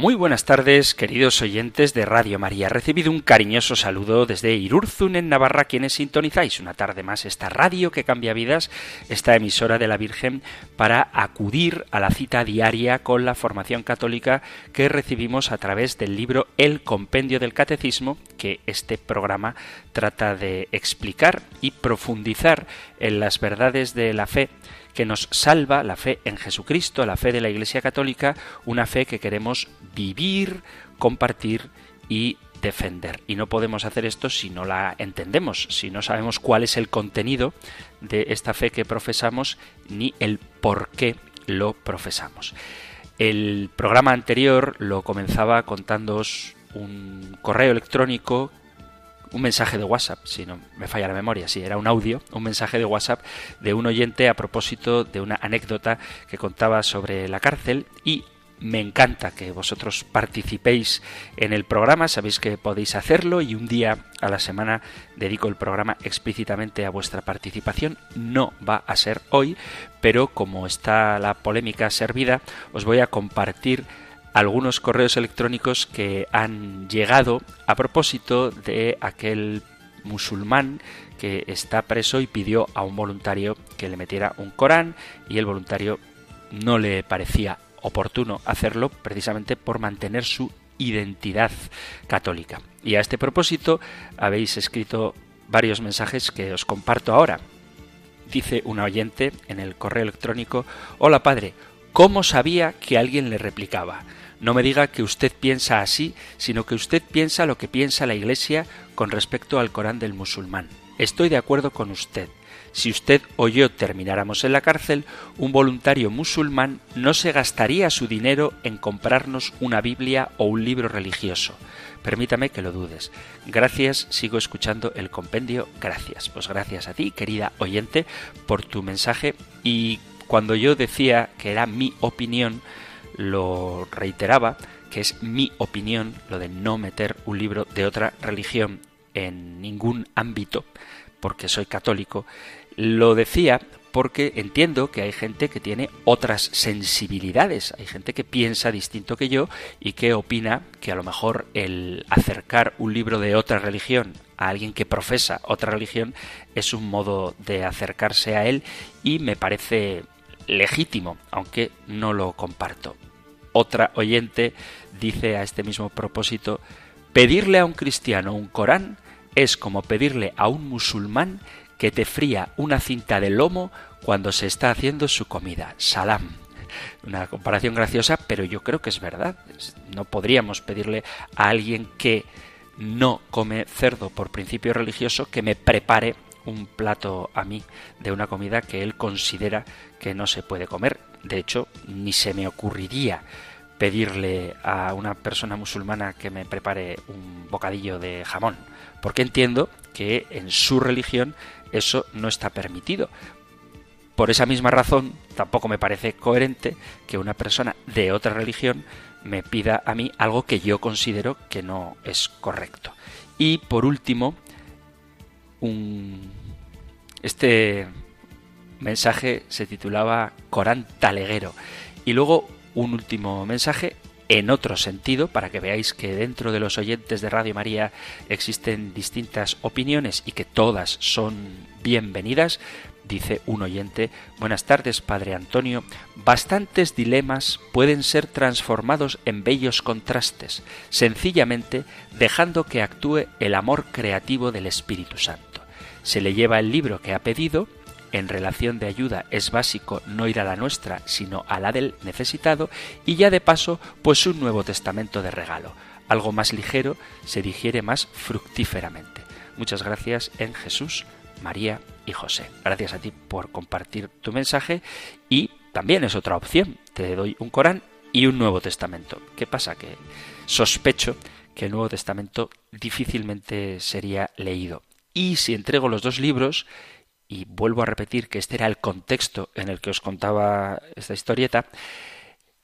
Muy buenas tardes, queridos oyentes de Radio María. Recibido un cariñoso saludo desde Irurzun, en Navarra, quienes sintonizáis una tarde más esta radio que cambia vidas, esta emisora de la Virgen, para acudir a la cita diaria con la formación católica que recibimos a través del libro El Compendio del Catecismo, que este programa trata de explicar y profundizar en las verdades de la fe que nos salva la fe en Jesucristo, la fe de la Iglesia Católica, una fe que queremos vivir, compartir y defender. Y no podemos hacer esto si no la entendemos, si no sabemos cuál es el contenido de esta fe que profesamos ni el por qué lo profesamos. El programa anterior lo comenzaba contándoos un correo electrónico un mensaje de WhatsApp, si no me falla la memoria, sí, era un audio, un mensaje de WhatsApp de un oyente a propósito de una anécdota que contaba sobre la cárcel y me encanta que vosotros participéis en el programa, sabéis que podéis hacerlo y un día a la semana dedico el programa explícitamente a vuestra participación. No va a ser hoy, pero como está la polémica servida, os voy a compartir algunos correos electrónicos que han llegado a propósito de aquel musulmán que está preso y pidió a un voluntario que le metiera un Corán y el voluntario no le parecía oportuno hacerlo precisamente por mantener su identidad católica. Y a este propósito habéis escrito varios mensajes que os comparto ahora. Dice una oyente en el correo electrónico, Hola padre, ¿cómo sabía que alguien le replicaba? No me diga que usted piensa así, sino que usted piensa lo que piensa la Iglesia con respecto al Corán del musulmán. Estoy de acuerdo con usted. Si usted o yo termináramos en la cárcel, un voluntario musulmán no se gastaría su dinero en comprarnos una Biblia o un libro religioso. Permítame que lo dudes. Gracias, sigo escuchando el compendio. Gracias. Pues gracias a ti, querida oyente, por tu mensaje. Y cuando yo decía que era mi opinión, lo reiteraba, que es mi opinión, lo de no meter un libro de otra religión en ningún ámbito, porque soy católico, lo decía porque entiendo que hay gente que tiene otras sensibilidades, hay gente que piensa distinto que yo y que opina que a lo mejor el acercar un libro de otra religión a alguien que profesa otra religión es un modo de acercarse a él y me parece legítimo, aunque no lo comparto. Otra oyente dice a este mismo propósito, pedirle a un cristiano un Corán es como pedirle a un musulmán que te fría una cinta de lomo cuando se está haciendo su comida. Salam. Una comparación graciosa, pero yo creo que es verdad. No podríamos pedirle a alguien que no come cerdo por principio religioso que me prepare un plato a mí de una comida que él considera que no se puede comer. De hecho, ni se me ocurriría pedirle a una persona musulmana que me prepare un bocadillo de jamón, porque entiendo que en su religión eso no está permitido. Por esa misma razón, tampoco me parece coherente que una persona de otra religión me pida a mí algo que yo considero que no es correcto. Y por último, un... este mensaje se titulaba Corán Taleguero. Y luego un último mensaje en otro sentido, para que veáis que dentro de los oyentes de Radio María existen distintas opiniones y que todas son bienvenidas, dice un oyente, buenas tardes Padre Antonio, bastantes dilemas pueden ser transformados en bellos contrastes, sencillamente dejando que actúe el amor creativo del Espíritu Santo. Se le lleva el libro que ha pedido, en relación de ayuda es básico no ir a la nuestra, sino a la del necesitado, y ya de paso, pues un Nuevo Testamento de regalo. Algo más ligero se digiere más fructíferamente. Muchas gracias en Jesús, María y José. Gracias a ti por compartir tu mensaje y también es otra opción. Te doy un Corán y un Nuevo Testamento. ¿Qué pasa? Que sospecho que el Nuevo Testamento difícilmente sería leído. Y si entrego los dos libros, y vuelvo a repetir que este era el contexto en el que os contaba esta historieta,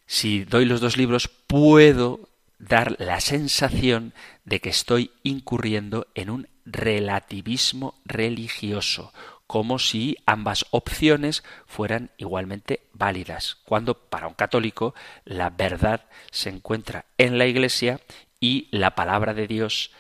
si doy los dos libros puedo dar la sensación de que estoy incurriendo en un relativismo religioso, como si ambas opciones fueran igualmente válidas, cuando para un católico la verdad se encuentra en la Iglesia y la palabra de Dios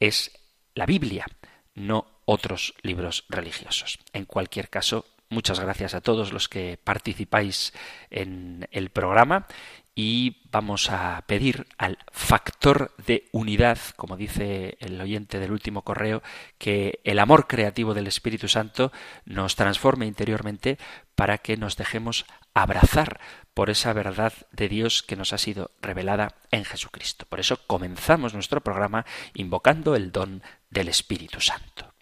es la Biblia, no otros libros religiosos. En cualquier caso, muchas gracias a todos los que participáis en el programa y vamos a pedir al factor de unidad, como dice el oyente del último correo, que el amor creativo del Espíritu Santo nos transforme interiormente para que nos dejemos abrazar por esa verdad de Dios que nos ha sido revelada en Jesucristo. Por eso comenzamos nuestro programa invocando el don del Espíritu Santo.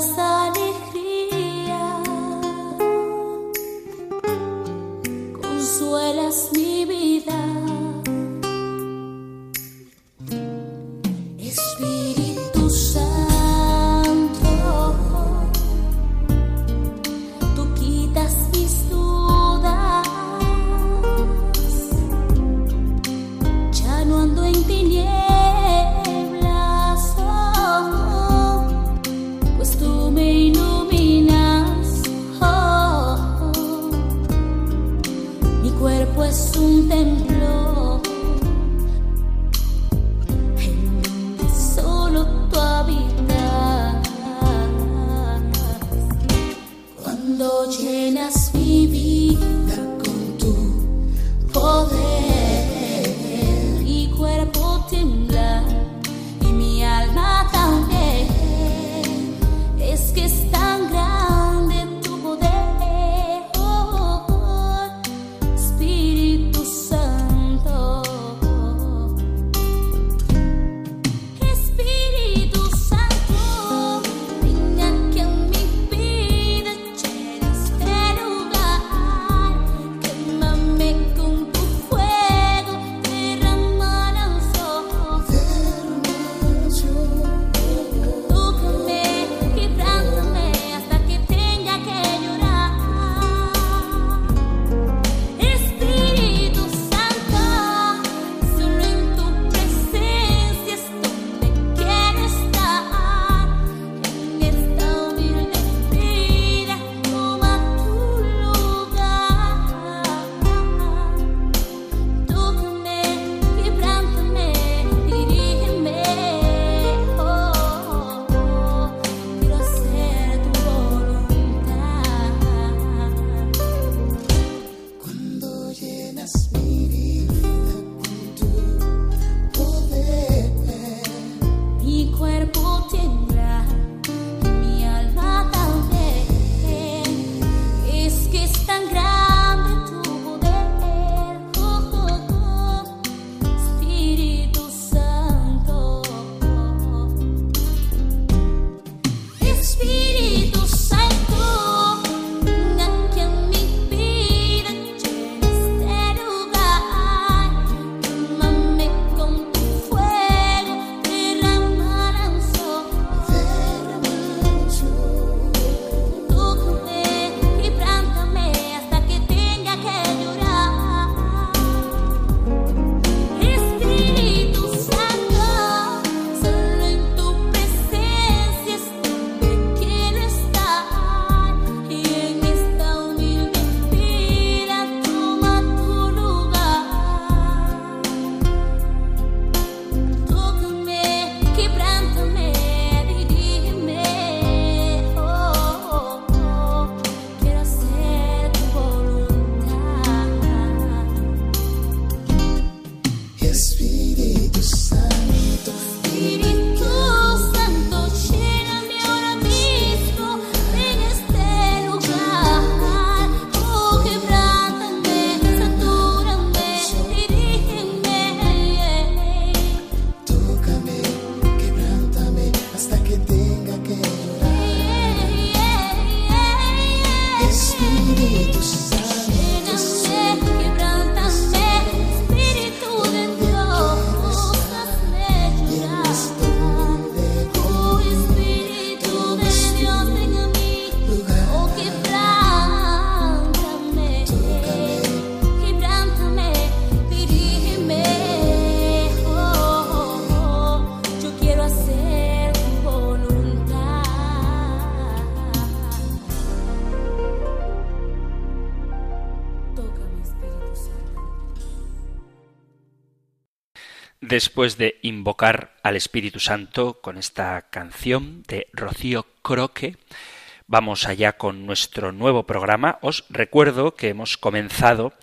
Me and Después de invocar al Espíritu Santo con esta canción de Rocío Croque, vamos allá con nuestro nuevo programa. Os recuerdo que hemos comenzado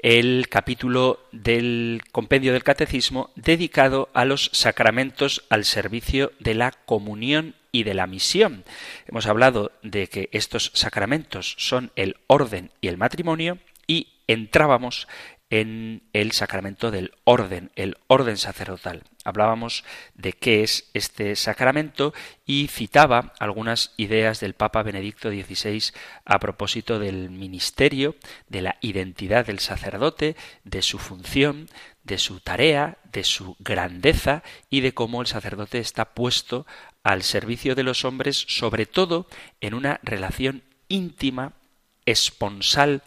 el capítulo del compendio del catecismo dedicado a los sacramentos al servicio de la comunión y de la misión. Hemos hablado de que estos sacramentos son el orden y el matrimonio y entrábamos en el sacramento del orden, el orden sacerdotal. Hablábamos de qué es este sacramento y citaba algunas ideas del Papa Benedicto XVI a propósito del ministerio, de la identidad del sacerdote, de su función, de su tarea, de su grandeza y de cómo el sacerdote está puesto al servicio de los hombres, sobre todo en una relación íntima, esponsal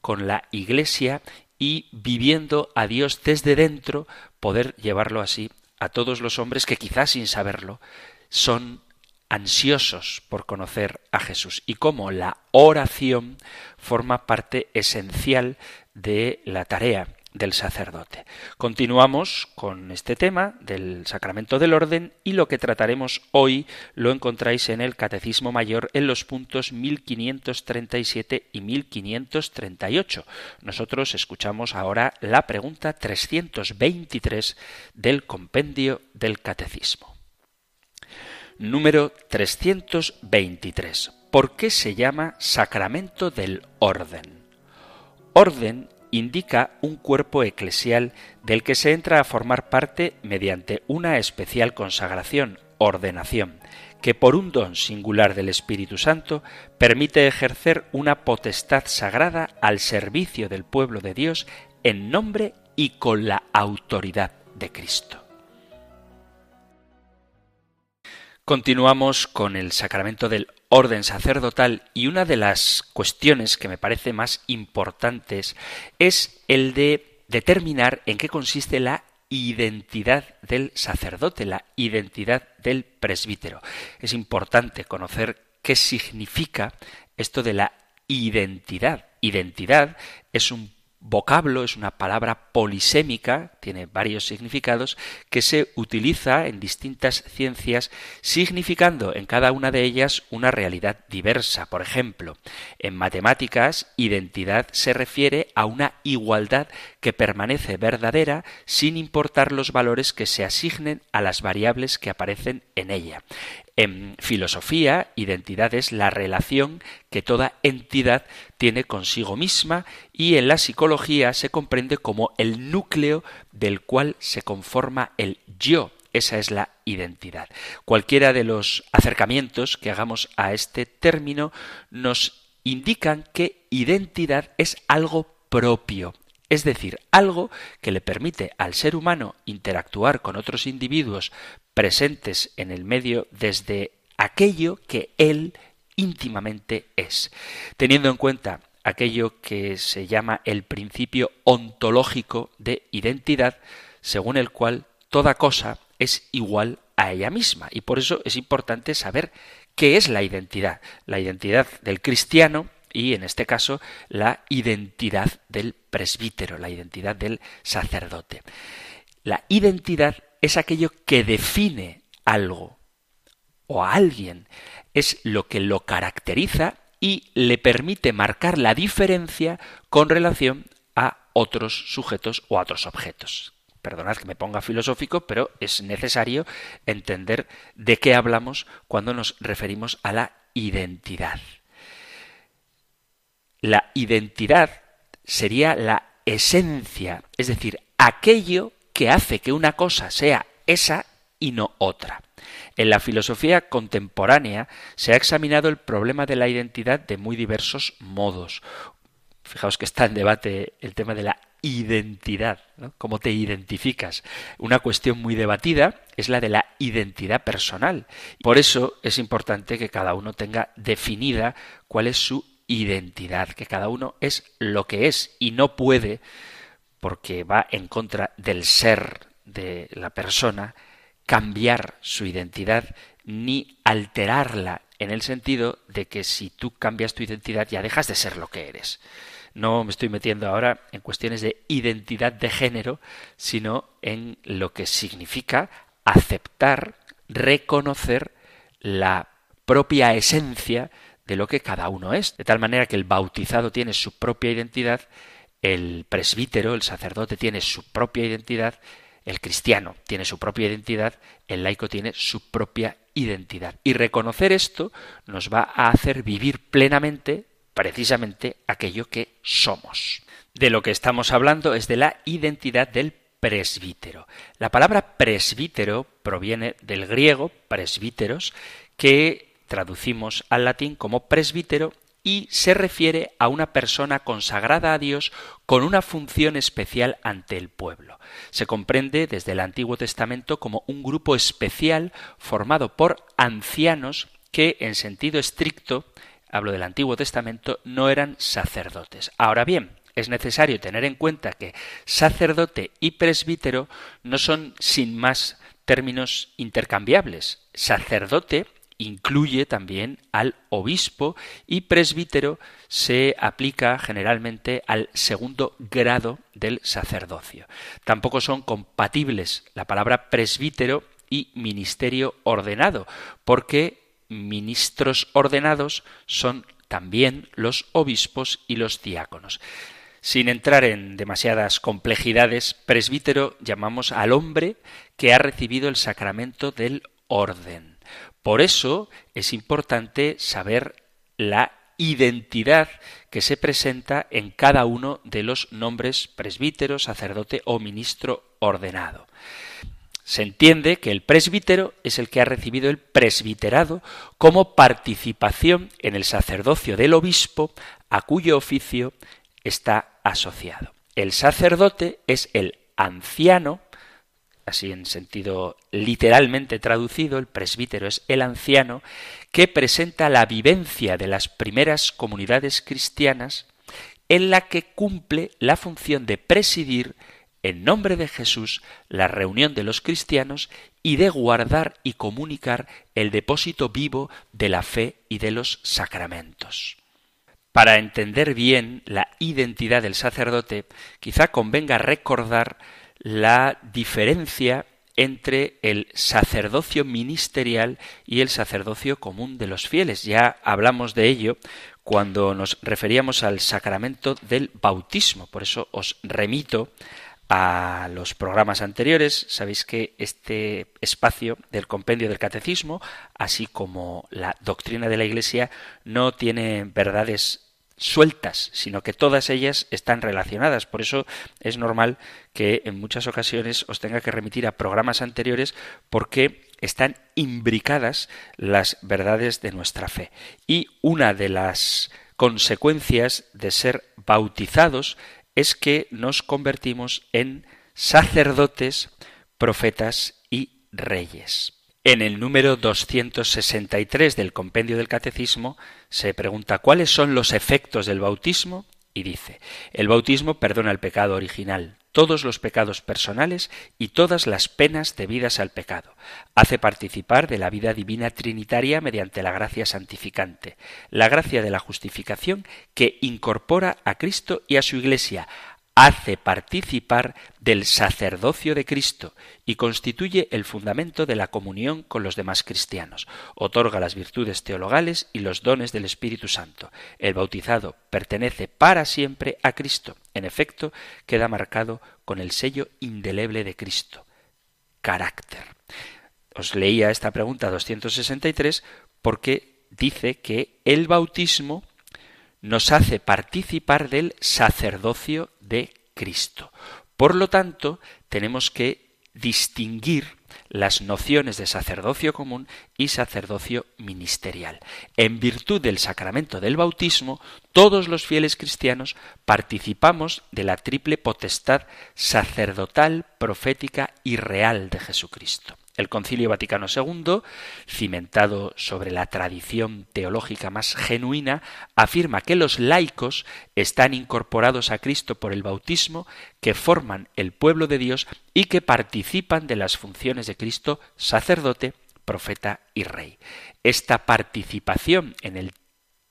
con la Iglesia y viviendo a Dios desde dentro, poder llevarlo así a todos los hombres que quizás sin saberlo son ansiosos por conocer a Jesús. Y cómo la oración forma parte esencial de la tarea del sacerdote. Continuamos con este tema del sacramento del orden y lo que trataremos hoy lo encontráis en el Catecismo Mayor en los puntos 1537 y 1538. Nosotros escuchamos ahora la pregunta 323 del compendio del Catecismo. Número 323. ¿Por qué se llama sacramento del orden? Orden indica un cuerpo eclesial del que se entra a formar parte mediante una especial consagración, ordenación, que por un don singular del Espíritu Santo permite ejercer una potestad sagrada al servicio del pueblo de Dios en nombre y con la autoridad de Cristo. Continuamos con el sacramento del orden sacerdotal y una de las cuestiones que me parece más importantes es el de determinar en qué consiste la identidad del sacerdote, la identidad del presbítero. Es importante conocer qué significa esto de la identidad. Identidad es un vocablo es una palabra polisémica, tiene varios significados, que se utiliza en distintas ciencias, significando en cada una de ellas una realidad diversa. Por ejemplo, en matemáticas, identidad se refiere a una igualdad que permanece verdadera sin importar los valores que se asignen a las variables que aparecen en ella. En filosofía, identidad es la relación que toda entidad tiene consigo misma y en la psicología se comprende como el núcleo del cual se conforma el yo. Esa es la identidad. Cualquiera de los acercamientos que hagamos a este término nos indican que identidad es algo propio, es decir, algo que le permite al ser humano interactuar con otros individuos presentes en el medio desde aquello que él íntimamente es, teniendo en cuenta aquello que se llama el principio ontológico de identidad, según el cual toda cosa es igual a ella misma. Y por eso es importante saber qué es la identidad. La identidad del cristiano y, en este caso, la identidad del presbítero, la identidad del sacerdote. La identidad es aquello que define algo o a alguien, es lo que lo caracteriza y le permite marcar la diferencia con relación a otros sujetos o a otros objetos. Perdonad que me ponga filosófico, pero es necesario entender de qué hablamos cuando nos referimos a la identidad. La identidad sería la esencia, es decir, aquello que hace que una cosa sea esa y no otra. En la filosofía contemporánea se ha examinado el problema de la identidad de muy diversos modos. Fijaos que está en debate el tema de la identidad, ¿Cómo te identificas? Una cuestión muy debatida es la de la identidad personal. Por eso es importante que cada uno tenga definida cuál es su identidad, que cada uno es lo que es y no puede porque va en contra del ser de la persona, cambiar su identidad ni alterarla en el sentido de que si tú cambias tu identidad ya dejas de ser lo que eres. No me estoy metiendo ahora en cuestiones de identidad de género, sino en lo que significa aceptar, reconocer la propia esencia de lo que cada uno es. De tal manera que el bautizado tiene su propia identidad, el presbítero, el sacerdote tiene su propia identidad, el cristiano tiene su propia identidad, el laico tiene su propia identidad. Y reconocer esto nos va a hacer vivir plenamente precisamente aquello que somos. De lo que estamos hablando es de la identidad del presbítero. La palabra presbítero proviene del griego presbíteros, que traducimos al latín como presbítero y se refiere a una persona consagrada a Dios con una función especial ante el pueblo. Se comprende desde el Antiguo Testamento como un grupo especial formado por ancianos que, en sentido estricto, hablo del Antiguo Testamento, no eran sacerdotes. Ahora bien, es necesario tener en cuenta que sacerdote y presbítero no son sin más términos intercambiables. Sacerdote incluye también al obispo y presbítero se aplica generalmente al segundo grado del sacerdocio. Tampoco son compatibles la palabra presbítero y ministerio ordenado, porque ministros ordenados son también los obispos y los diáconos. Sin entrar en demasiadas complejidades, presbítero llamamos al hombre que ha recibido el sacramento del orden. Por eso es importante saber la identidad que se presenta en cada uno de los nombres presbítero, sacerdote o ministro ordenado. Se entiende que el presbítero es el que ha recibido el presbiterado como participación en el sacerdocio del obispo a cuyo oficio está asociado. El sacerdote es el anciano así en sentido literalmente traducido, el presbítero es el anciano, que presenta la vivencia de las primeras comunidades cristianas en la que cumple la función de presidir en nombre de Jesús la reunión de los cristianos y de guardar y comunicar el depósito vivo de la fe y de los sacramentos. Para entender bien la identidad del sacerdote, quizá convenga recordar la diferencia entre el sacerdocio ministerial y el sacerdocio común de los fieles. Ya hablamos de ello cuando nos referíamos al sacramento del bautismo. Por eso os remito a los programas anteriores. Sabéis que este espacio del compendio del catecismo, así como la doctrina de la Iglesia, no tiene verdades sueltas, sino que todas ellas están relacionadas. Por eso es normal que en muchas ocasiones os tenga que remitir a programas anteriores porque están imbricadas las verdades de nuestra fe. Y una de las consecuencias de ser bautizados es que nos convertimos en sacerdotes, profetas y reyes. En el número 263 del compendio del Catecismo se pregunta cuáles son los efectos del bautismo y dice, el bautismo perdona el pecado original, todos los pecados personales y todas las penas debidas al pecado. Hace participar de la vida divina trinitaria mediante la gracia santificante, la gracia de la justificación que incorpora a Cristo y a su Iglesia, hace participar del sacerdocio de Cristo y constituye el fundamento de la comunión con los demás cristianos. Otorga las virtudes teologales y los dones del Espíritu Santo. El bautizado pertenece para siempre a Cristo. En efecto, queda marcado con el sello indeleble de Cristo. Carácter. Os leía esta pregunta 263 porque dice que el bautismo nos hace participar del sacerdocio de Cristo. Por lo tanto, tenemos que distinguir las nociones de sacerdocio común y sacerdocio ministerial. En virtud del sacramento del bautismo, todos los fieles cristianos participamos de la triple potestad sacerdotal, profética y real de Jesucristo. El Concilio Vaticano II, cimentado sobre la tradición teológica más genuina, afirma que los laicos están incorporados a Cristo por el bautismo, que forman el pueblo de Dios y que participan de las funciones de Cristo sacerdote, profeta y rey. Esta participación en el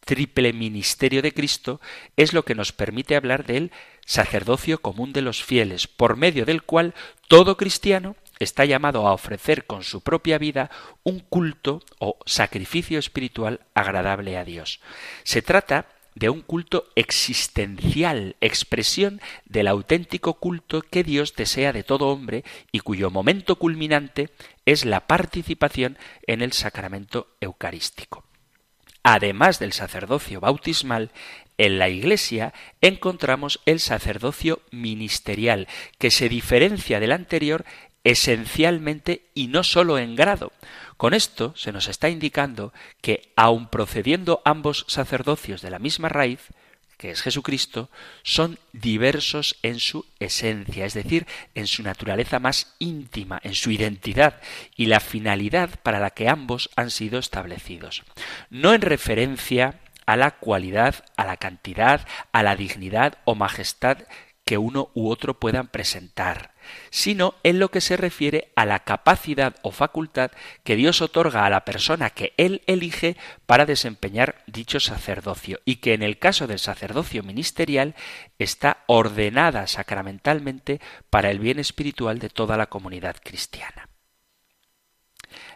triple ministerio de Cristo es lo que nos permite hablar del sacerdocio común de los fieles, por medio del cual todo cristiano está llamado a ofrecer con su propia vida un culto o sacrificio espiritual agradable a Dios. Se trata de un culto existencial, expresión del auténtico culto que Dios desea de todo hombre y cuyo momento culminante es la participación en el sacramento eucarístico. Además del sacerdocio bautismal, en la Iglesia encontramos el sacerdocio ministerial, que se diferencia del anterior esencialmente y no sólo en grado. Con esto se nos está indicando que, aun procediendo ambos sacerdocios de la misma raíz, que es Jesucristo, son diversos en su esencia, es decir, en su naturaleza más íntima, en su identidad y la finalidad para la que ambos han sido establecidos. No en referencia a la cualidad, a la cantidad, a la dignidad o majestad que uno u otro puedan presentar, sino en lo que se refiere a la capacidad o facultad que Dios otorga a la persona que Él elige para desempeñar dicho sacerdocio, y que en el caso del sacerdocio ministerial está ordenada sacramentalmente para el bien espiritual de toda la comunidad cristiana.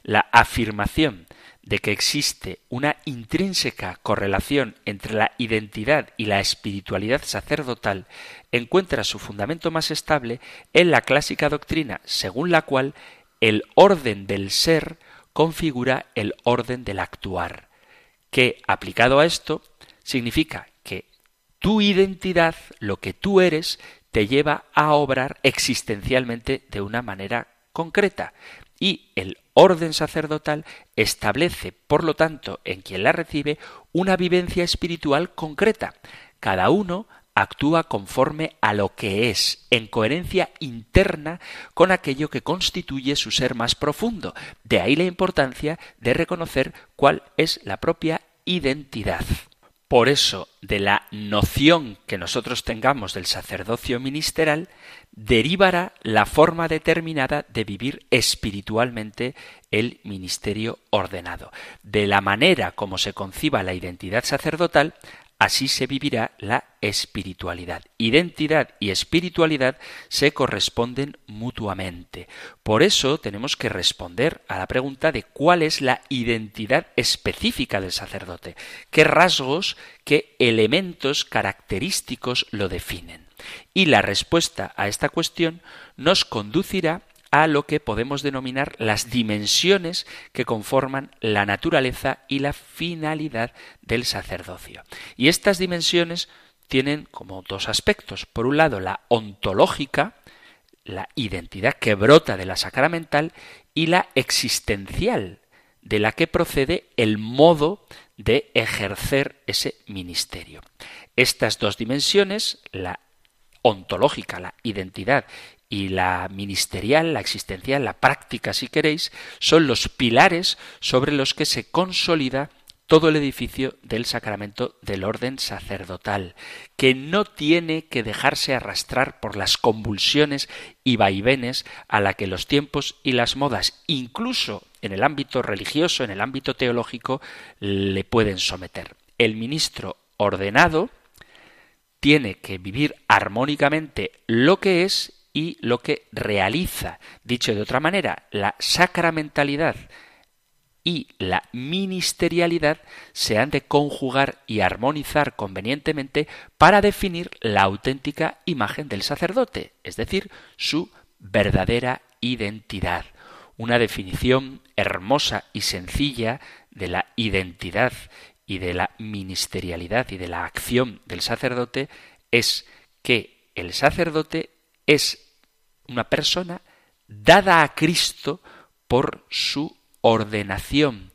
La afirmación de que existe una intrínseca correlación entre la identidad y la espiritualidad sacerdotal encuentra su fundamento más estable en la clásica doctrina según la cual el orden del ser configura el orden del actuar, que aplicado a esto significa que tu identidad, lo que tú eres, te lleva a obrar existencialmente de una manera concreta y el orden sacerdotal establece, por lo tanto, en quien la recibe, una vivencia espiritual concreta. Cada uno actúa conforme a lo que es, en coherencia interna con aquello que constituye su ser más profundo. De ahí la importancia de reconocer cuál es la propia identidad. Por eso, de la noción que nosotros tengamos del sacerdocio ministerial, derivará la forma determinada de vivir espiritualmente el ministerio ordenado. De la manera como se conciba la identidad sacerdotal, así se vivirá la espiritualidad. Identidad y espiritualidad se corresponden mutuamente. Por eso tenemos que responder a la pregunta de cuál es la identidad específica del sacerdote, qué rasgos, qué elementos característicos lo definen. Y la respuesta a esta cuestión nos conducirá a lo que podemos denominar las dimensiones que conforman la naturaleza y la finalidad del sacerdocio. Y estas dimensiones tienen como dos aspectos. Por un lado, la ontológica, la identidad que brota de la sacramental, y la existencial, de la que procede el modo de ejercer ese ministerio. Estas dos dimensiones, la ontológica, la identidad, y la ministerial, la existencial, la práctica, si queréis, son los pilares sobre los que se consolida todo el edificio del sacramento del orden sacerdotal, que no tiene que dejarse arrastrar por las convulsiones y vaivenes a la que los tiempos y las modas, incluso en el ámbito religioso, en el ámbito teológico, le pueden someter. El ministro ordenado tiene que vivir armónicamente lo que es y lo que realiza. Dicho de otra manera, la sacramentalidad y la ministerialidad se han de conjugar y armonizar convenientemente para definir la auténtica imagen del sacerdote, es decir, su verdadera identidad. Una definición hermosa y sencilla de la identidad y de la ministerialidad y de la acción del sacerdote es que el sacerdote es una persona dada a Cristo por su ordenación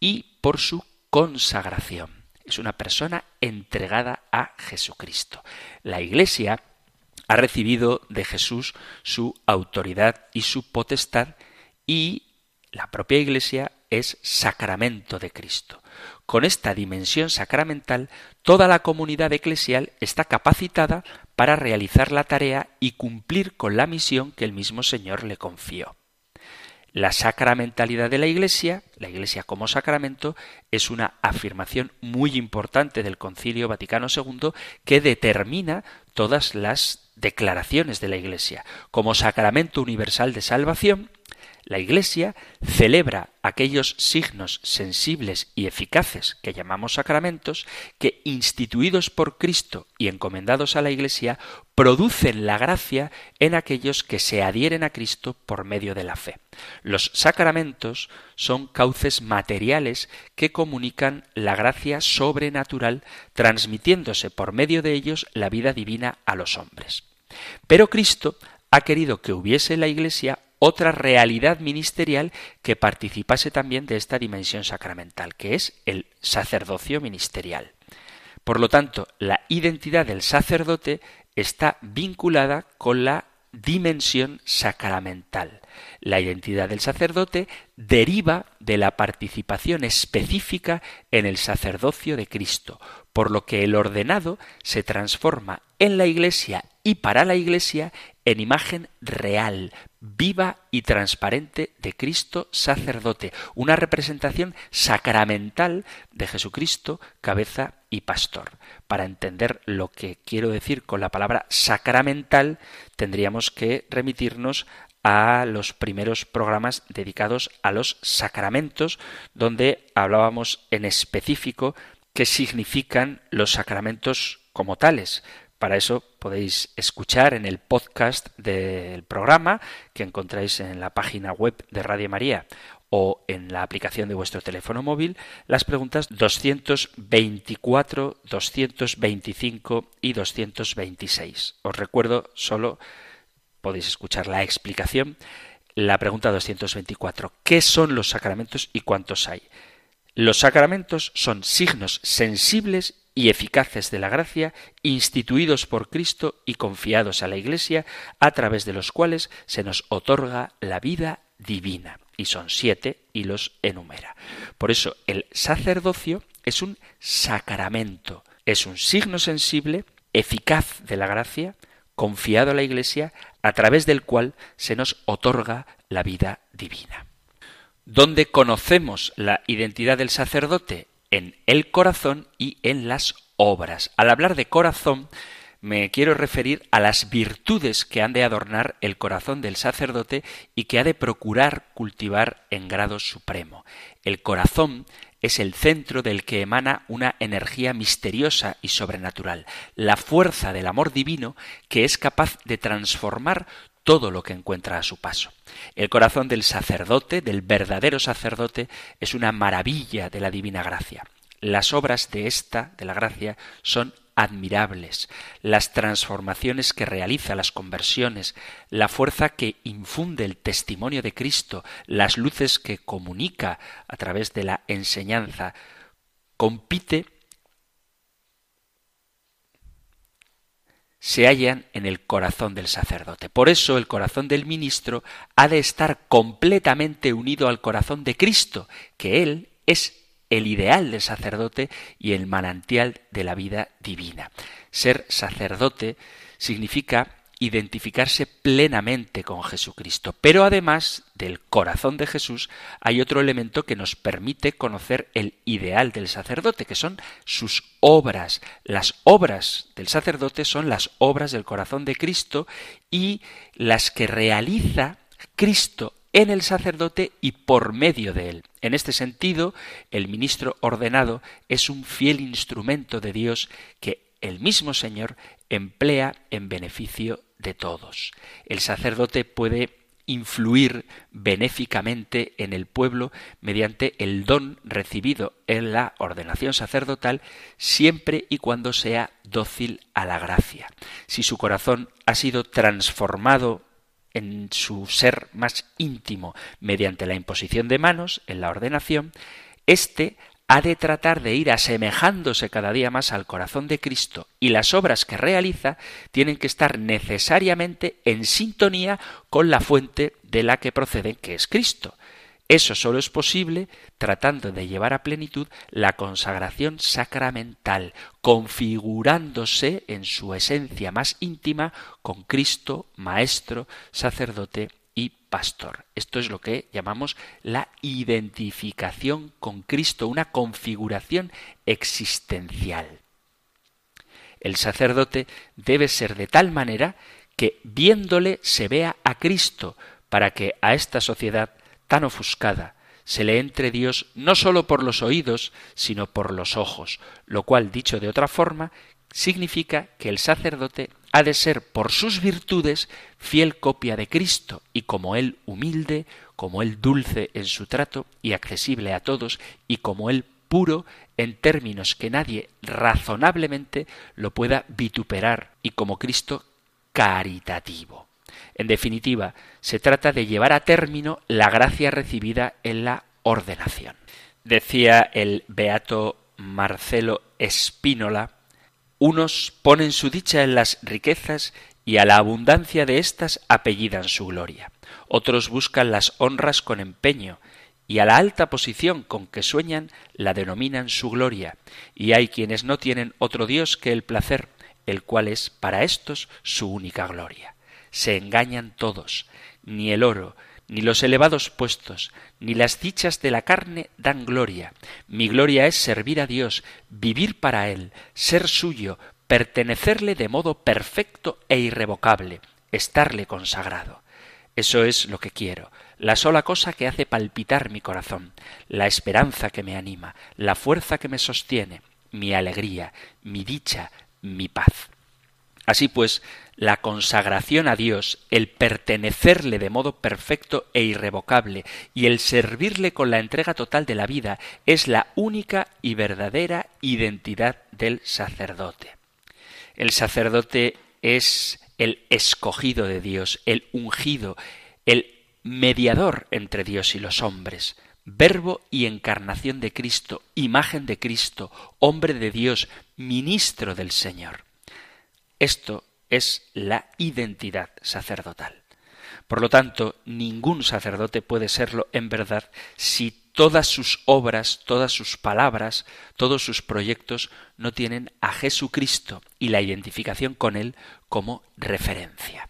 y por su consagración. Es una persona entregada a Jesucristo. La Iglesia ha recibido de Jesús su autoridad y su potestad y la propia Iglesia es sacramento de Cristo. Con esta dimensión sacramental, toda la comunidad eclesial está capacitada para realizar la tarea y cumplir con la misión que el mismo Señor le confió. La sacramentalidad de la Iglesia, la Iglesia como sacramento, es una afirmación muy importante del Concilio Vaticano II que determina todas las declaraciones de la Iglesia. Como sacramento universal de salvación, la Iglesia celebra aquellos signos sensibles y eficaces que llamamos sacramentos que, instituidos por Cristo y encomendados a la Iglesia, producen la gracia en aquellos que se adhieren a Cristo por medio de la fe. Los sacramentos son cauces materiales que comunican la gracia sobrenatural, transmitiéndose por medio de ellos la vida divina a los hombres. Pero Cristo ha querido que hubiese la Iglesia otra realidad ministerial que participase también de esta dimensión sacramental, que es el sacerdocio ministerial. Por lo tanto, la identidad del sacerdote está vinculada con la dimensión sacramental. La identidad del sacerdote deriva de la participación específica en el sacerdocio de Cristo, por lo que el ordenado se transforma en la Iglesia y para la Iglesia en imagen real, viva y transparente de Cristo sacerdote, una representación sacramental de Jesucristo, cabeza y pastor. Para entender lo que quiero decir con la palabra sacramental, tendríamos que remitirnos a los primeros programas dedicados a los sacramentos, donde hablábamos en específico qué significan los sacramentos como tales. Para eso podéis escuchar en el podcast del programa que encontráis en la página web de Radio María o en la aplicación de vuestro teléfono móvil las preguntas 224, 225 y 226. Os recuerdo solo, podéis escuchar la explicación, la pregunta 224. ¿Qué son los sacramentos y cuántos hay? Los sacramentos son signos sensibles y eficaces de la gracia, instituidos por Cristo y confiados a la Iglesia, a través de los cuales se nos otorga la vida divina. Y son siete y los enumera. Por eso el sacerdocio es un sacramento, es un signo sensible, eficaz de la gracia, confiado a la Iglesia, a través del cual se nos otorga la vida divina. ¿Dónde conocemos la identidad del sacerdote? En el corazón y en las obras. Al hablar de corazón, me quiero referir a las virtudes que han de adornar el corazón del sacerdote y que ha de procurar cultivar en grado supremo. El corazón es el centro del que emana una energía misteriosa y sobrenatural, la fuerza del amor divino que es capaz de transformar todo lo que encuentra a su paso. El corazón del sacerdote, del verdadero sacerdote, es una maravilla de la divina gracia. Las obras de esta, de la gracia, son admirables, las transformaciones que realiza, las conversiones, la fuerza que infunde el testimonio de Cristo, las luces que comunica a través de la enseñanza, compite se hallan en el corazón del sacerdote. Por eso el corazón del ministro ha de estar completamente unido al corazón de Cristo, que Él es el ideal del sacerdote y el manantial de la vida divina. Ser sacerdote significa identificarse plenamente con Jesucristo. Pero además del corazón de Jesús hay otro elemento que nos permite conocer el ideal del sacerdote, que son sus obras. Las obras del sacerdote son las obras del corazón de Cristo y las que realiza Cristo en el sacerdote y por medio de él. En este sentido, el ministro ordenado es un fiel instrumento de Dios que el mismo Señor emplea en beneficio de todos. El sacerdote puede influir benéficamente en el pueblo mediante el don recibido en la ordenación sacerdotal siempre y cuando sea dócil a la gracia. Si su corazón ha sido transformado en su ser más íntimo mediante la imposición de manos en la ordenación, éste ha de tratar de ir asemejándose cada día más al corazón de Cristo y las obras que realiza tienen que estar necesariamente en sintonía con la fuente de la que proceden, que es Cristo. Eso solo es posible tratando de llevar a plenitud la consagración sacramental, configurándose en su esencia más íntima con Cristo, Maestro, sacerdote pastor. Esto es lo que llamamos la identificación con Cristo, una configuración existencial. El sacerdote debe ser de tal manera que viéndole se vea a Cristo, para que a esta sociedad tan ofuscada se le entre Dios no sólo por los oídos, sino por los ojos, lo cual, dicho de otra forma, significa que el sacerdote ha de ser por sus virtudes fiel copia de Cristo y como Él humilde, como Él dulce en su trato y accesible a todos y como Él puro en términos que nadie razonablemente lo pueda vituperar y como Cristo caritativo. En definitiva, se trata de llevar a término la gracia recibida en la ordenación. Decía el beato Marcelo Espínola, unos ponen su dicha en las riquezas y a la abundancia de éstas apellidan su gloria. Otros buscan las honras con empeño y a la alta posición con que sueñan la denominan su gloria. Y hay quienes no tienen otro Dios que el placer, el cual es para éstos su única gloria. Se engañan todos, ni el oro, ni los elevados puestos, ni las dichas de la carne dan gloria. Mi gloria es servir a Dios, vivir para Él, ser suyo, pertenecerle de modo perfecto e irrevocable, estarle consagrado. Eso es lo que quiero, la sola cosa que hace palpitar mi corazón, la esperanza que me anima, la fuerza que me sostiene, mi alegría, mi dicha, mi paz. Así pues, la consagración a Dios, el pertenecerle de modo perfecto e irrevocable y el servirle con la entrega total de la vida es la única y verdadera identidad del sacerdote. El sacerdote es el escogido de Dios, el ungido, el mediador entre Dios y los hombres, verbo y encarnación de Cristo, imagen de Cristo, hombre de Dios, ministro del Señor. Esto es la identidad sacerdotal. Por lo tanto, ningún sacerdote puede serlo en verdad si todas sus obras, todas sus palabras, todos sus proyectos no tienen a Jesucristo y la identificación con Él como referencia.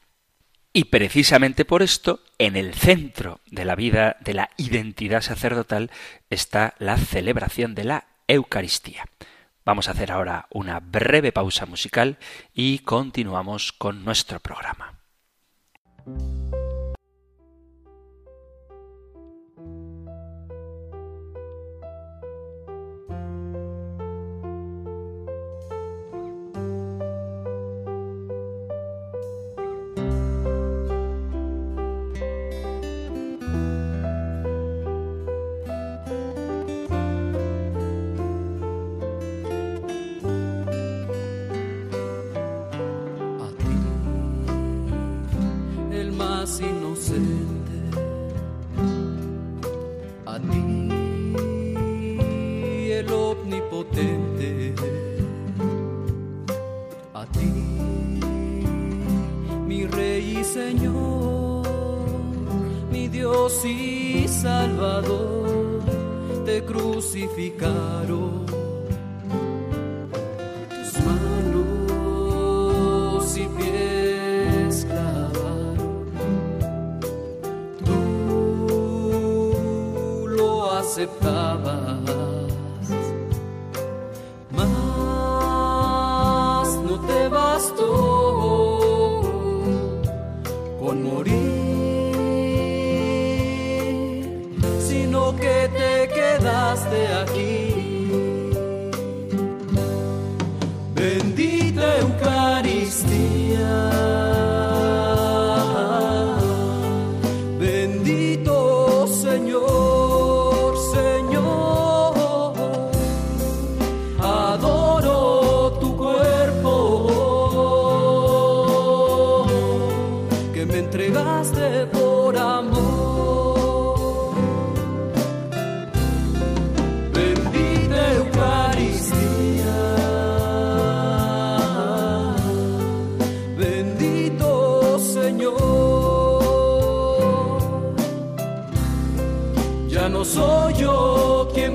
Y precisamente por esto, en el centro de la vida de la identidad sacerdotal está la celebración de la Eucaristía. Vamos a hacer ahora una breve pausa musical y continuamos con nuestro programa.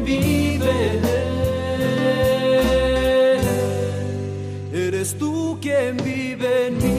vive. Eres tú quien vive en mí.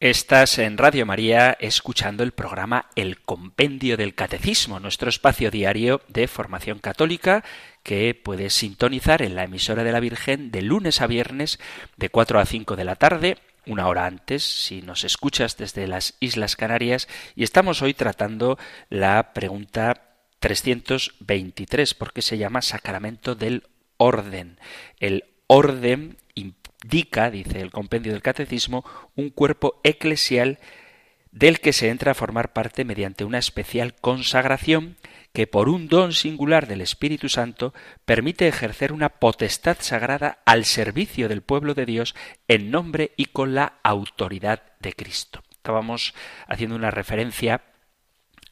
Estás en Radio María escuchando el programa El Compendio del Catecismo, nuestro espacio diario de formación católica que puedes sintonizar en la emisora de la Virgen de lunes a viernes de 4 a 5 de la tarde, una hora antes si nos escuchas desde las Islas Canarias y estamos hoy tratando la pregunta 323 porque se llama Sacramento del Orden. El orden indica, dice el compendio del catecismo, un cuerpo eclesial del que se entra a formar parte mediante una especial consagración que por un don singular del Espíritu Santo permite ejercer una potestad sagrada al servicio del pueblo de Dios en nombre y con la autoridad de Cristo. Estábamos haciendo una referencia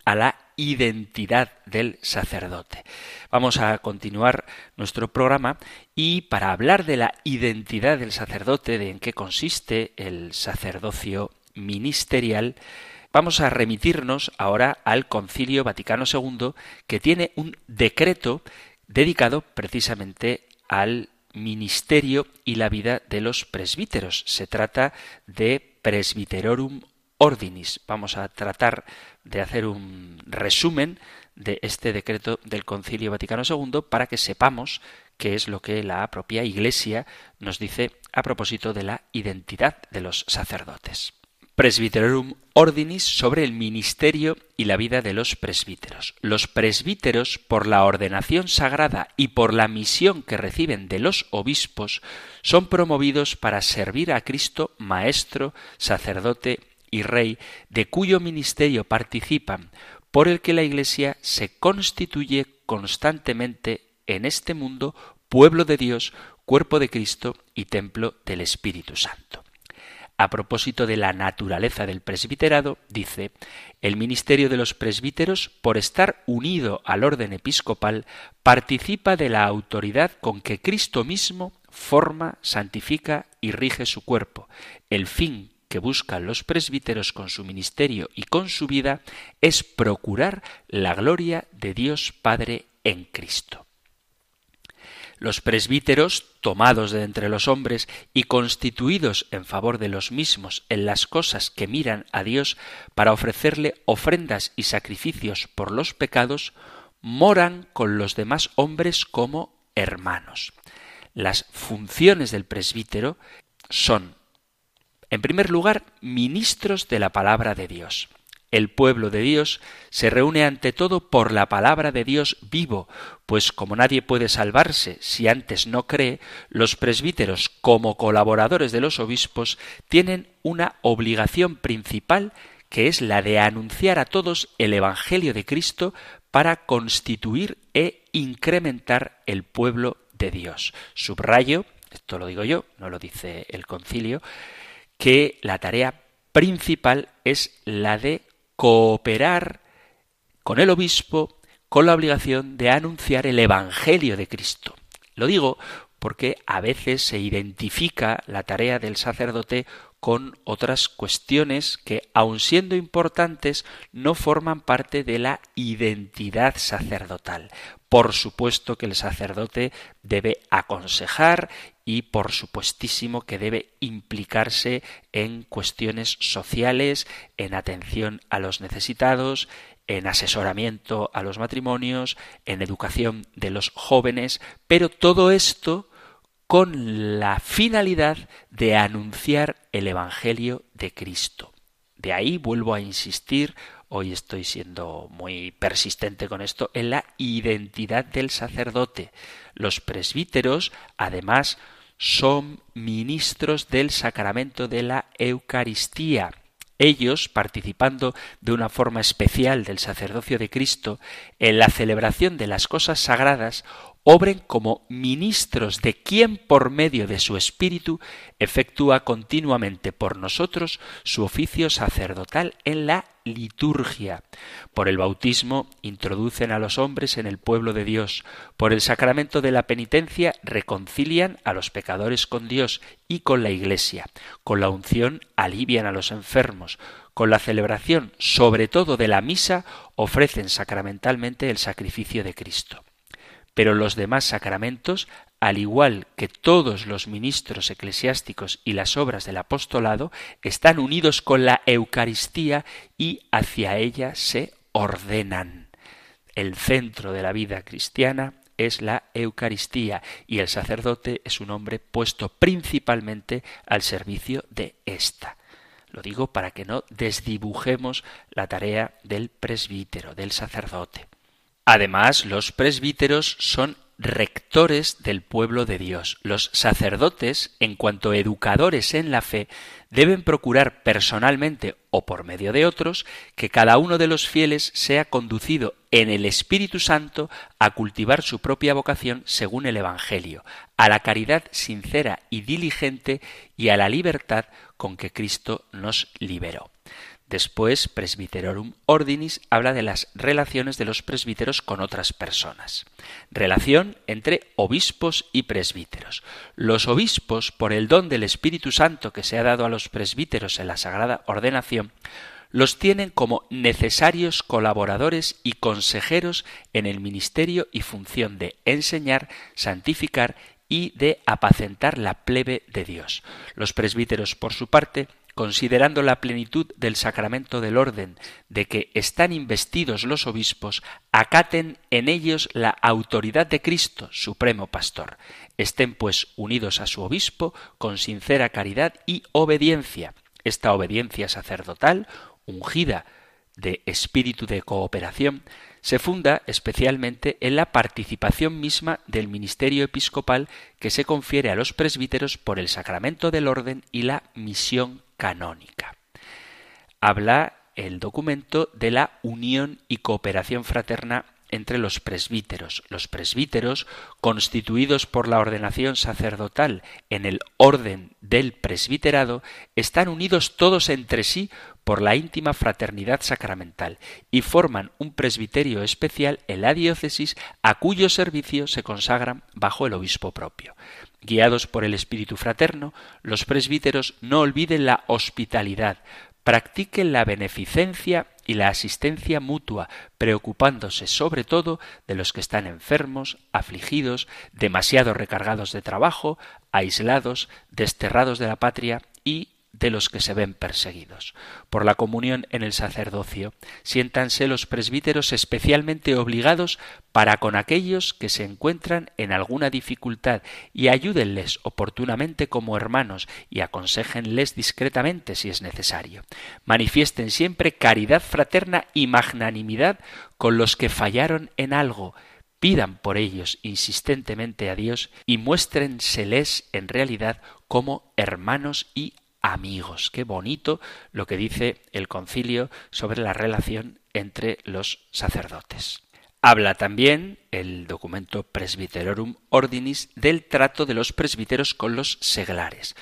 a la identidad del sacerdote. Vamos a continuar nuestro programa y para hablar de la identidad del sacerdote, de en qué consiste el sacerdocio ministerial, vamos a remitirnos ahora al Concilio Vaticano II, que tiene un decreto dedicado precisamente al ministerio y la vida de los presbíteros. Se trata de Presbiterorum Ordinis. Vamos a tratar de hacer un resumen de este decreto del Concilio Vaticano II para que sepamos qué es lo que la propia Iglesia nos dice a propósito de la identidad de los sacerdotes. Presbiterorum Ordinis sobre el ministerio y la vida de los presbíteros. Los presbíteros, por la ordenación sagrada y por la misión que reciben de los obispos, son promovidos para servir a Cristo, Maestro, sacerdote y Rey, de cuyo ministerio participan, por el que la Iglesia se constituye constantemente en este mundo pueblo de Dios, cuerpo de Cristo y templo del Espíritu Santo. A propósito de la naturaleza del presbiterado, dice, el ministerio de los presbíteros, por estar unido al orden episcopal, participa de la autoridad con que Cristo mismo forma, santifica y rige su cuerpo. El fin que buscan los presbíteros con su ministerio y con su vida es procurar la gloria de Dios Padre en Cristo. Los presbíteros, tomados de entre los hombres y constituidos en favor de los mismos en las cosas que miran a Dios para ofrecerle ofrendas y sacrificios por los pecados, moran con los demás hombres como hermanos. Las funciones del presbítero son, en primer lugar, ministros de la palabra de Dios. El pueblo de Dios se reúne ante todo por la palabra de Dios vivo, pues como nadie puede salvarse si antes no cree, los presbíteros, como colaboradores de los obispos, tienen una obligación principal que es la de anunciar a todos el Evangelio de Cristo para constituir e incrementar el pueblo de Dios. Subrayo, esto lo digo yo, no lo dice el concilio, que la tarea principal es la de cooperar con el obispo con la obligación de anunciar el Evangelio de Cristo. Lo digo porque a veces se identifica la tarea del sacerdote con otras cuestiones que, aun siendo importantes, no forman parte de la identidad sacerdotal. Por supuesto que el sacerdote debe aconsejar y por supuestísimo que debe implicarse en cuestiones sociales, en atención a los necesitados, en asesoramiento a los matrimonios, en educación de los jóvenes, pero todo esto con la finalidad de anunciar el Evangelio de Cristo. De ahí vuelvo a insistir, hoy estoy siendo muy persistente con esto, en la identidad del sacerdote. Los presbíteros, además, son ministros del sacramento de la Eucaristía. Ellos, participando de una forma especial del sacerdocio de Cristo en la celebración de las cosas sagradas, obren como ministros de quien por medio de su espíritu efectúa continuamente por nosotros su oficio sacerdotal en la liturgia. Por el bautismo introducen a los hombres en el pueblo de Dios. Por el sacramento de la penitencia reconcilian a los pecadores con Dios y con la Iglesia. Con la unción alivian a los enfermos. Con la celebración, sobre todo de la misa, ofrecen sacramentalmente el sacrificio de Cristo pero los demás sacramentos, al igual que todos los ministros eclesiásticos y las obras del apostolado, están unidos con la Eucaristía y hacia ella se ordenan. El centro de la vida cristiana es la Eucaristía y el sacerdote es un hombre puesto principalmente al servicio de ésta. Lo digo para que no desdibujemos la tarea del presbítero, del sacerdote. Además, los presbíteros son rectores del pueblo de Dios. Los sacerdotes, en cuanto educadores en la fe, deben procurar personalmente o por medio de otros que cada uno de los fieles sea conducido en el Espíritu Santo a cultivar su propia vocación según el Evangelio, a la caridad sincera y diligente y a la libertad con que Cristo nos liberó. Después, Presbyterorum Ordinis habla de las relaciones de los presbíteros con otras personas. Relación entre obispos y presbíteros. Los obispos, por el don del Espíritu Santo que se ha dado a los presbíteros en la sagrada ordenación, los tienen como necesarios colaboradores y consejeros en el ministerio y función de enseñar, santificar y de apacentar la plebe de Dios. Los presbíteros, por su parte, considerando la plenitud del sacramento del orden, de que están investidos los obispos, acaten en ellos la autoridad de Cristo, supremo pastor. Estén pues unidos a su obispo con sincera caridad y obediencia. Esta obediencia sacerdotal, ungida de espíritu de cooperación, se funda especialmente en la participación misma del ministerio episcopal que se confiere a los presbíteros por el sacramento del orden y la misión canónica. Habla el documento de la unión y cooperación fraterna entre los presbíteros. Los presbíteros, constituidos por la ordenación sacerdotal en el orden del presbiterado, están unidos todos entre sí por la íntima fraternidad sacramental y forman un presbiterio especial en la diócesis a cuyo servicio se consagran bajo el obispo propio. Guiados por el espíritu fraterno, los presbíteros no olviden la hospitalidad, practiquen la beneficencia y la asistencia mutua, preocupándose sobre todo de los que están enfermos, afligidos, demasiado recargados de trabajo, aislados, desterrados de la patria de los que se ven perseguidos. Por la comunión en el sacerdocio, siéntanse los presbíteros especialmente obligados para con aquellos que se encuentran en alguna dificultad y ayúdenles oportunamente como hermanos y aconsejenles discretamente si es necesario. Manifiesten siempre caridad fraterna y magnanimidad con los que fallaron en algo, pidan por ellos insistentemente a Dios y muéstrenseles en realidad como hermanos y amigos. Qué bonito lo que dice el concilio sobre la relación entre los sacerdotes. Habla también el documento Presbyterorum Ordinis del trato de los presbíteros con los seglares.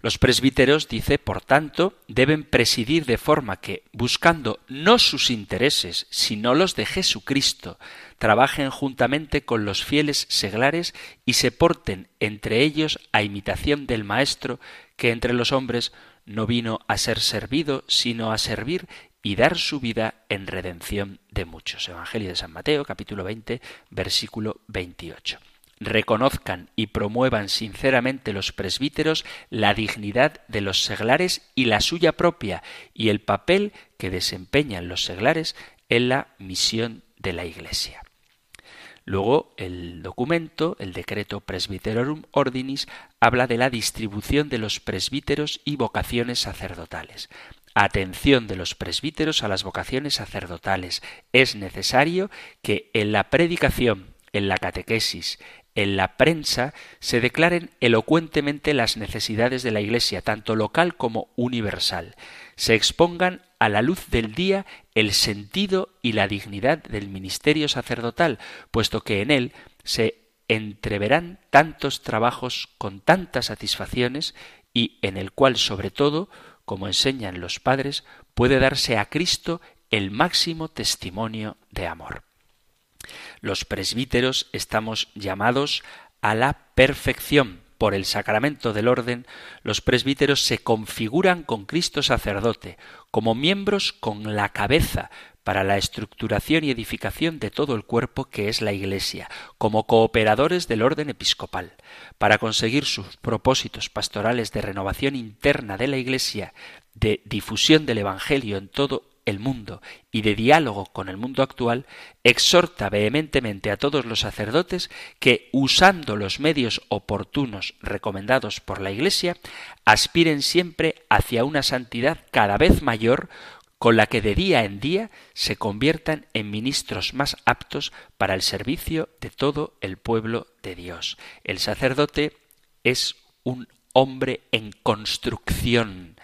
Los presbíteros, dice, por tanto, deben presidir de forma que, buscando no sus intereses, sino los de Jesucristo, trabajen juntamente con los fieles seglares y se porten entre ellos a imitación del Maestro, que entre los hombres no vino a ser servido, sino a servir y dar su vida en redención de muchos. Evangelio de San Mateo, capítulo 20, versículo 28. Reconozcan y promuevan sinceramente los presbíteros la dignidad de los seglares y la suya propia y el papel que desempeñan los seglares en la misión de la Iglesia. Luego el documento, el decreto Presbyterorum Ordinis, habla de la distribución de los presbíteros y vocaciones sacerdotales. Atención de los presbíteros a las vocaciones sacerdotales. Es necesario que en la predicación, en la catequesis, en la prensa se declaren elocuentemente las necesidades de la Iglesia, tanto local como universal. Se expongan a la luz del día el sentido y la dignidad del ministerio sacerdotal, puesto que en él se entreverán tantos trabajos con tantas satisfacciones y en el cual, sobre todo, como enseñan los padres, puede darse a Cristo el máximo testimonio de amor. Los presbíteros estamos llamados a la perfección. Por el sacramento del orden, los presbíteros se configuran con Cristo sacerdote, como miembros con la cabeza, para la estructuración y edificación de todo el cuerpo que es la Iglesia, como cooperadores del orden episcopal, para conseguir sus propósitos pastorales de renovación interna de la Iglesia, de difusión del Evangelio en todo el mundo y de diálogo con el mundo actual, exhorta vehementemente a todos los sacerdotes que, usando los medios oportunos recomendados por la Iglesia, aspiren siempre hacia una santidad cada vez mayor con la que de día en día se conviertan en ministros más aptos para el servicio de todo el pueblo de Dios. El sacerdote es un hombre en construcción.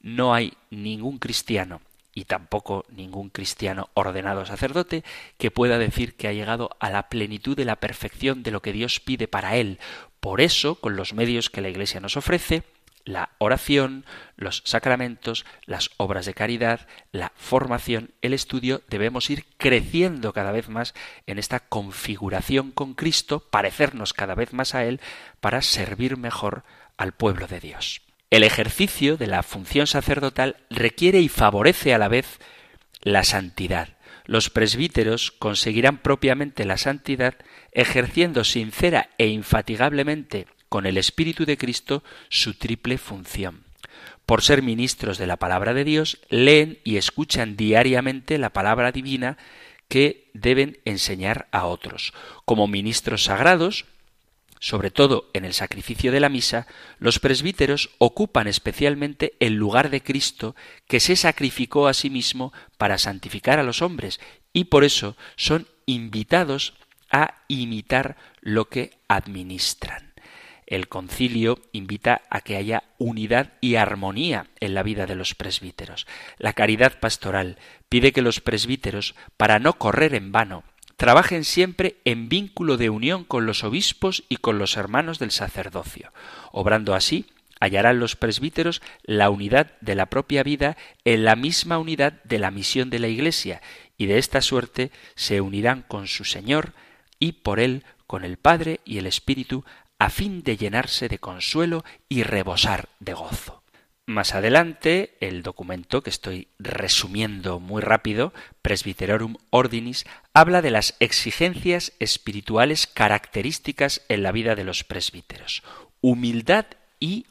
No hay ningún cristiano y tampoco ningún cristiano ordenado sacerdote que pueda decir que ha llegado a la plenitud de la perfección de lo que Dios pide para él. Por eso, con los medios que la Iglesia nos ofrece, la oración, los sacramentos, las obras de caridad, la formación, el estudio, debemos ir creciendo cada vez más en esta configuración con Cristo, parecernos cada vez más a Él, para servir mejor al pueblo de Dios. El ejercicio de la función sacerdotal requiere y favorece a la vez la santidad. Los presbíteros conseguirán propiamente la santidad ejerciendo sincera e infatigablemente con el Espíritu de Cristo su triple función. Por ser ministros de la palabra de Dios, leen y escuchan diariamente la palabra divina que deben enseñar a otros. Como ministros sagrados, sobre todo en el sacrificio de la misa, los presbíteros ocupan especialmente el lugar de Cristo que se sacrificó a sí mismo para santificar a los hombres y por eso son invitados a imitar lo que administran. El concilio invita a que haya unidad y armonía en la vida de los presbíteros. La caridad pastoral pide que los presbíteros, para no correr en vano, trabajen siempre en vínculo de unión con los obispos y con los hermanos del sacerdocio. Obrando así, hallarán los presbíteros la unidad de la propia vida en la misma unidad de la misión de la Iglesia, y de esta suerte se unirán con su Señor y por él con el Padre y el Espíritu, a fin de llenarse de consuelo y rebosar de gozo. Más adelante, el documento que estoy resumiendo muy rápido, Presbyterorum Ordinis, habla de las exigencias espirituales características en la vida de los presbíteros, humildad y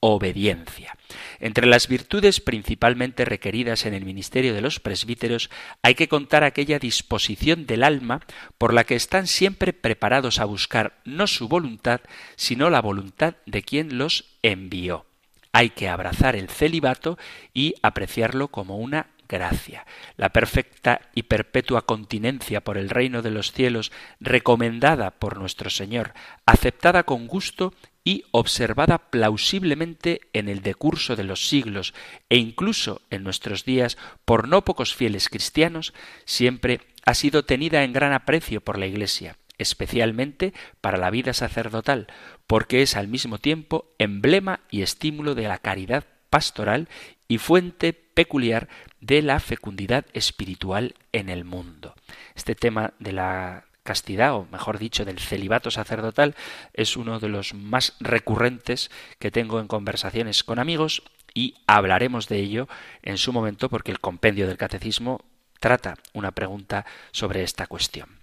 obediencia. Entre las virtudes principalmente requeridas en el ministerio de los presbíteros hay que contar aquella disposición del alma por la que están siempre preparados a buscar no su voluntad, sino la voluntad de quien los envió. Hay que abrazar el celibato y apreciarlo como una gracia. La perfecta y perpetua continencia por el reino de los cielos, recomendada por nuestro Señor, aceptada con gusto y observada plausiblemente en el decurso de los siglos e incluso en nuestros días por no pocos fieles cristianos, siempre ha sido tenida en gran aprecio por la Iglesia especialmente para la vida sacerdotal, porque es al mismo tiempo emblema y estímulo de la caridad pastoral y fuente peculiar de la fecundidad espiritual en el mundo. Este tema de la castidad, o mejor dicho, del celibato sacerdotal, es uno de los más recurrentes que tengo en conversaciones con amigos y hablaremos de ello en su momento porque el compendio del catecismo trata una pregunta sobre esta cuestión.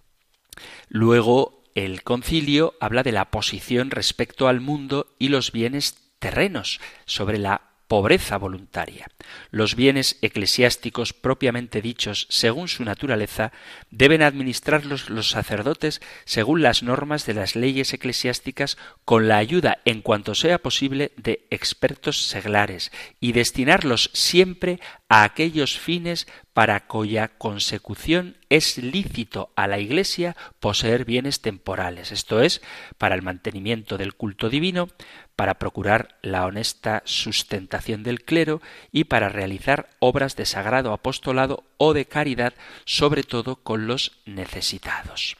Luego el concilio habla de la posición respecto al mundo y los bienes terrenos, sobre la pobreza voluntaria. Los bienes eclesiásticos propiamente dichos, según su naturaleza, deben administrarlos los sacerdotes según las normas de las leyes eclesiásticas con la ayuda, en cuanto sea posible, de expertos seglares y destinarlos siempre a aquellos fines para cuya consecución es lícito a la Iglesia poseer bienes temporales, esto es, para el mantenimiento del culto divino, para procurar la honesta sustentación del clero y para realizar obras de sagrado apostolado o de caridad, sobre todo con los necesitados.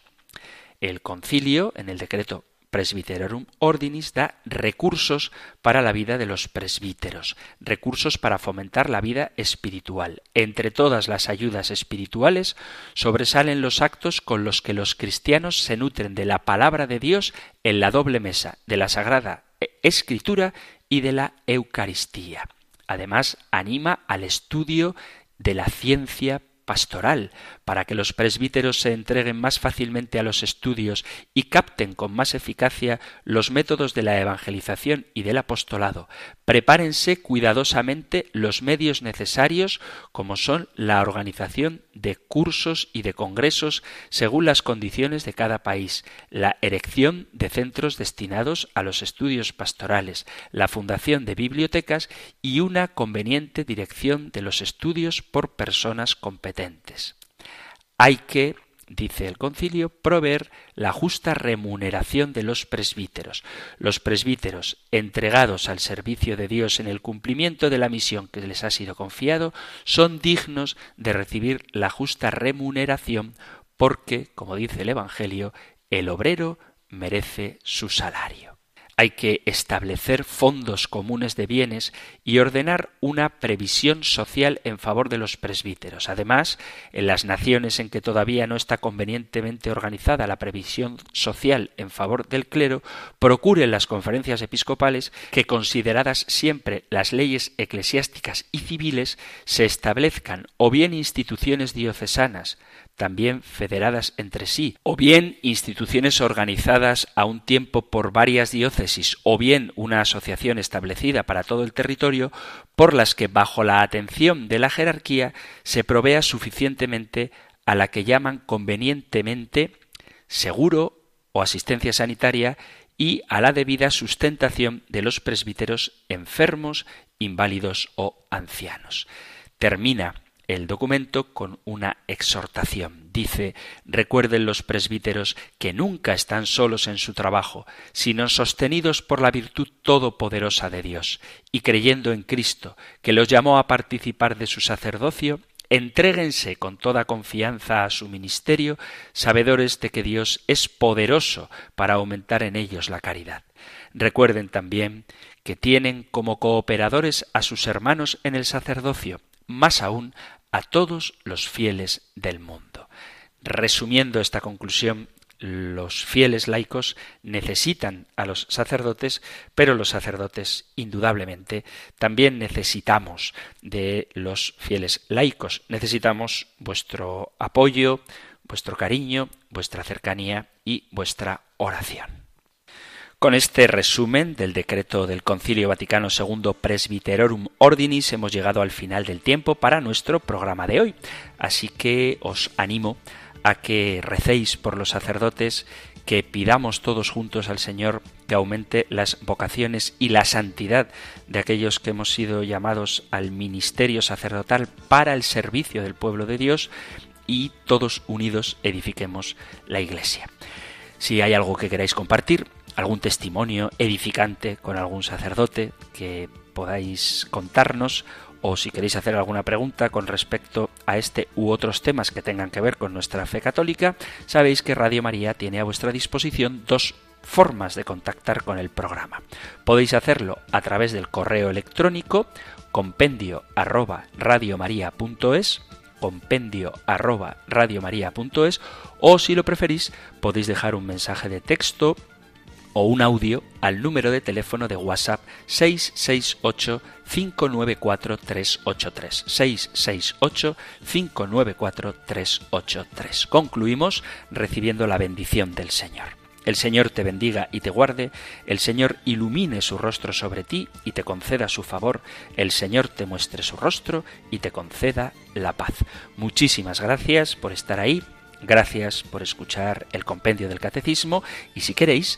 El concilio, en el decreto Presbyterorum Ordinis da recursos para la vida de los presbíteros, recursos para fomentar la vida espiritual. Entre todas las ayudas espirituales sobresalen los actos con los que los cristianos se nutren de la palabra de Dios en la doble mesa de la Sagrada Escritura y de la Eucaristía. Además, anima al estudio de la ciencia pastoral, para que los presbíteros se entreguen más fácilmente a los estudios y capten con más eficacia los métodos de la evangelización y del apostolado. Prepárense cuidadosamente los medios necesarios, como son la organización de cursos y de congresos según las condiciones de cada país, la erección de centros destinados a los estudios pastorales, la fundación de bibliotecas y una conveniente dirección de los estudios por personas competentes. Hay que, dice el concilio, proveer la justa remuneración de los presbíteros. Los presbíteros, entregados al servicio de Dios en el cumplimiento de la misión que les ha sido confiado, son dignos de recibir la justa remuneración porque, como dice el Evangelio, el obrero merece su salario hay que establecer fondos comunes de bienes y ordenar una previsión social en favor de los presbíteros. Además, en las naciones en que todavía no está convenientemente organizada la previsión social en favor del clero, procuren las conferencias episcopales que, consideradas siempre las leyes eclesiásticas y civiles, se establezcan o bien instituciones diocesanas, también federadas entre sí, o bien instituciones organizadas a un tiempo por varias diócesis, o bien una asociación establecida para todo el territorio, por las que bajo la atención de la jerarquía se provea suficientemente a la que llaman convenientemente seguro o asistencia sanitaria y a la debida sustentación de los presbíteros enfermos, inválidos o ancianos. Termina el documento con una exhortación. Dice, recuerden los presbíteros que nunca están solos en su trabajo, sino sostenidos por la virtud todopoderosa de Dios, y creyendo en Cristo, que los llamó a participar de su sacerdocio, entréguense con toda confianza a su ministerio, sabedores de que Dios es poderoso para aumentar en ellos la caridad. Recuerden también que tienen como cooperadores a sus hermanos en el sacerdocio, más aún a todos los fieles del mundo. Resumiendo esta conclusión, los fieles laicos necesitan a los sacerdotes, pero los sacerdotes indudablemente también necesitamos de los fieles laicos. Necesitamos vuestro apoyo, vuestro cariño, vuestra cercanía y vuestra oración. Con este resumen del decreto del Concilio Vaticano II Presbyterorum Ordinis hemos llegado al final del tiempo para nuestro programa de hoy. Así que os animo a que recéis por los sacerdotes, que pidamos todos juntos al Señor que aumente las vocaciones y la santidad de aquellos que hemos sido llamados al ministerio sacerdotal para el servicio del pueblo de Dios y todos unidos edifiquemos la Iglesia. Si hay algo que queráis compartir, algún testimonio edificante con algún sacerdote que podáis contarnos o si queréis hacer alguna pregunta con respecto a este u otros temas que tengan que ver con nuestra fe católica, sabéis que Radio María tiene a vuestra disposición dos formas de contactar con el programa. Podéis hacerlo a través del correo electrónico compendio arroba radiomaria.es compendio arroba o si lo preferís podéis dejar un mensaje de texto o un audio al número de teléfono de WhatsApp 668 594 383 668 594 383. Concluimos recibiendo la bendición del Señor. El Señor te bendiga y te guarde, el Señor ilumine su rostro sobre ti y te conceda su favor, el Señor te muestre su rostro y te conceda la paz. Muchísimas gracias por estar ahí, gracias por escuchar el compendio del catecismo y si queréis,